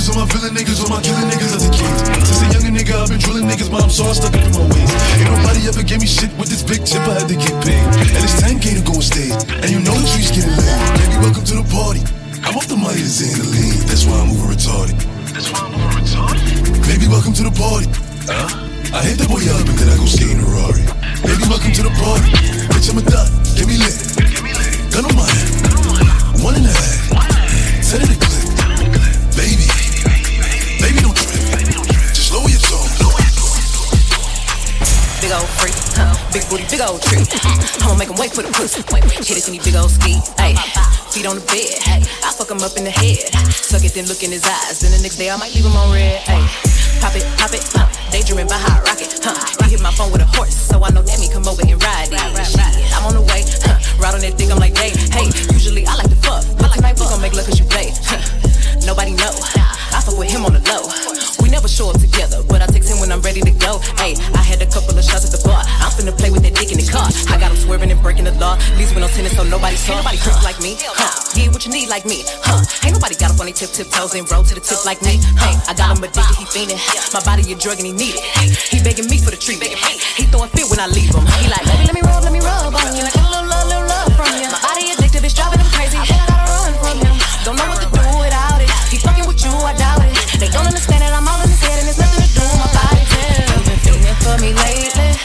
niggas, all my villain niggas, all my killing niggas as a kid. Since a younger nigga, I've been drilling niggas, but I'm so stuck up in my ways. Ain't nobody ever gave me shit with this big chip, I had to get paid. And it's 10k to go on stage, and you know the trees getting laid. Baby, welcome to the party. I'm off the money to Xanaline, that's why I'm over retarded. That's why I'm over retarded. Baby, welcome to the party. I hit the boy up and then I go skate in a Rari. Baby, welcome to the party. Bitch, I'm a thot, get me lit. Gun on my head. One and a half. Set in the clip. Baby, Big old freak, huh? Big booty, big old tree. I'ma make him wait for the pussy. Hit it in these big old ski. Ayy, feet on the bed. I fuck him up in the head. Suck it, then look in his eyes. Then the next day I might leave him on red. Ayy, pop it, pop it, huh? Daydreaming by hot rocket, huh? He hit my phone with a horse, so I know that me come over and ride it. I'm on the way, huh? Ride on that dick, I'm like, hey, hey. Usually I like to fuck, but tonight we gon' make love 'cause you play. Huh. Nobody know. I fuck with him on the low. We never show up together, but I text him when I'm ready to go. Hey, I had a couple of shots at the bar. I'm finna play with that dick in the car. I got him swerving and breaking the law. Least Leaves with no tennis, so nobody saw. Ain't nobody crip like me, huh? Get what you need like me, huh? Ain't nobody got up on their tip tip toes and roll to the tip like me, hey. I got him addicted, he fiending. My body a drug and he need it. He begging me for the treatment. He throwing fit when I leave him. He like, baby, let me rub, let me rub on you. Like a little love, little love from you. My body addictive, it's driving him crazy. I think I gotta run from him. Don't know what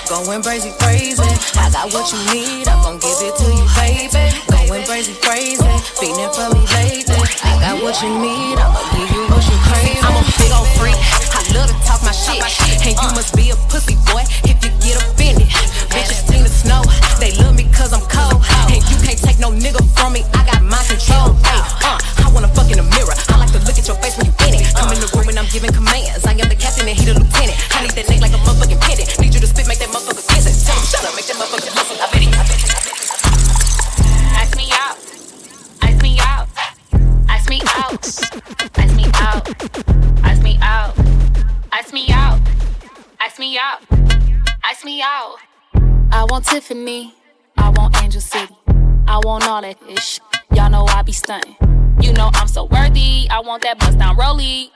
going crazy, crazy. I got what you need, I'm gon' give it to you, baby. Going crazy, crazy, feeling for me lately. I got what you need, I'ma give you what you crave. I'm a big old freak, I love to talk my shit, and you must be a pussy boy if you get offended. Bitches seen the snow, they love me cause I'm cold, and you can't take no nigga from me. I got my control. Ay, uh, I wanna fuck in the mirror. Giving commands. I am the captain and he the lieutenant. I need that neck like a motherfucking pendant. Need you to spit, make that motherfucker kiss it. Tell him shut up, make that motherfucker listen. I bet he, I bet he, I bet he. Ice me out. Ice me out. Ice me out. Ice me out. Ice me out. Ice me out. Ice me out. Ice me out. I want Tiffany. I want Angel City. I want all that ish. Y'all know I be stunting. You know I'm so worthy. I want that bust down rollie.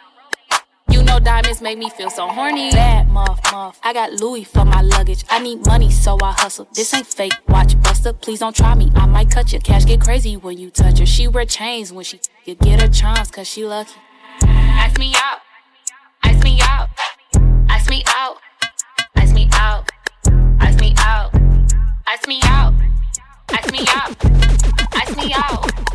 Know diamonds make me feel so horny. Bad muff, muff. I got Louis for my luggage. I need money, so I hustle. This ain't fake. Watch Buster, please don't try me. I might cut your Cash get crazy when you touch her. She wear chains when she you get her charms, cause she lucky. Ice me out. Ice me out. Ice me out. Ice me out. Ice me out. Ice me out. Ice me out. Ice me out.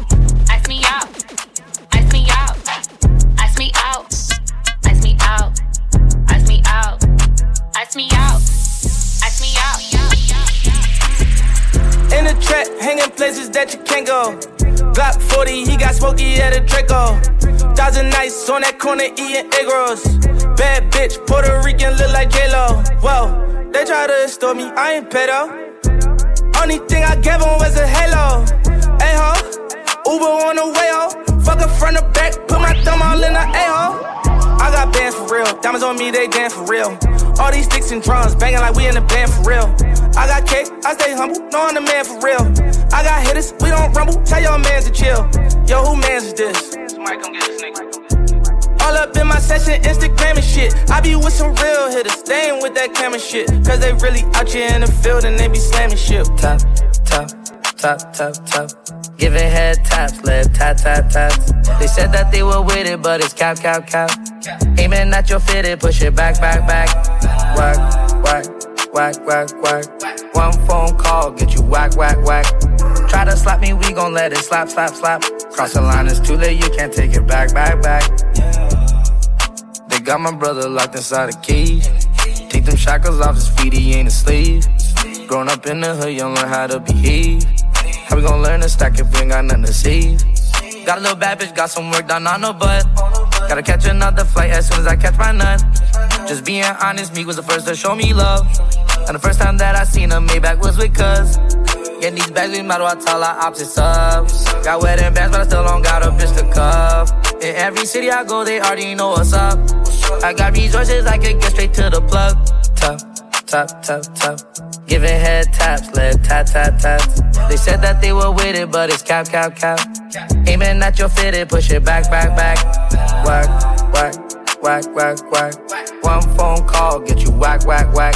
out, ask me out, ask me out, ask me out. In the trap, hanging places that you can't go. Glock 40, he got smoky at a Draco. Thousand nights on that corner eating egg rolls. Bad bitch, Puerto Rican, look like J-Lo. Whoa, they try to extort me, I ain't pedo. Only thing I gave him was a halo. Hey ho, Uber on the way ho. Fuck her from the back, put my thumb all in the a ho. I got bands for real, diamonds on me, they dance for real. All these sticks and drums, banging like we in a band for real. I got cake, I stay humble, know I'm the man for real. I got hitters, we don't rumble, tell your mans to chill. Yo, who mans is this? Come get this nigga. All up in my session, Instagram and shit. I be with some real hitters, staying with that camera shit. Cause they really out here in the field and they be slamming shit. Top, top, top, top, top. Giving head taps, left tap, tap, taps. They said that they were with it, but it's cap, cap, cap. Aiming at your fitted, push it back, back, back. Whack, whack, whack, whack, whack. One phone call, get you whack, whack, whack. Try to slap me, we gon' let it slap, slap, slap. Cross the line, it's too late, you can't take it back, back, back. They got my brother locked inside a cage. Take them shackles off his feet, he ain't a slave. Grown up in the hood, you learn how to behave. How we gon' learn to stack if we ain't got nothing to save? Got a little bad bitch, got some work done on her butt. Gotta catch another flight as soon as I catch my nut. Just being honest, me was the first to show me love. And the first time that I seen her, Maybach was with cuz. Getting these bags, we matter, I tell our opposites up. Got wedding bands, but I still don't got a bitch to cuff. In every city I go, they already know what's up. I got resources, I can get straight to the plug. Top, top, top, top. Giving head taps, left tap, tap, taps. They said that they were with it, but it's cap, cap, cap. Aiming at your fitted, push it back, back, back. Whack, whack, whack, whack, whack. One phone call, get you whack, whack, whack.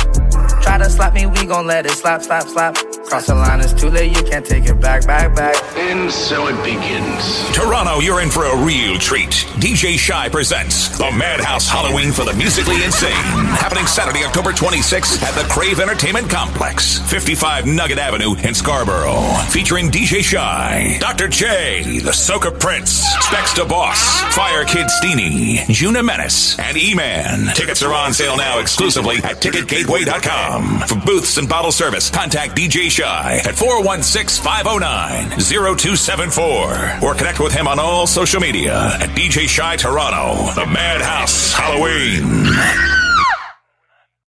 Try to slap me, we gon' let it slap, slap, slap. Cross the line, it's too late, you can't take it back, back, back. And so it begins. Toronto, you're in for a real treat. DJ Shy presents the Madhouse Halloween for the Musically Insane. Happening Saturday, October 26th at the Crave Entertainment Complex, 55 Nugget Avenue in Scarborough. Featuring DJ Shy, Dr. J, The Soca Prince, Specs to Boss, Fire Kid Steenie, Juna Menace, and E-Man. Tickets are on sale now exclusively at ticketgateway.com. For booths and bottle service, contact DJ Shy at 416-509-0274 or connect with him on all social media at DJ Shy Toronto, the Madhouse Halloween.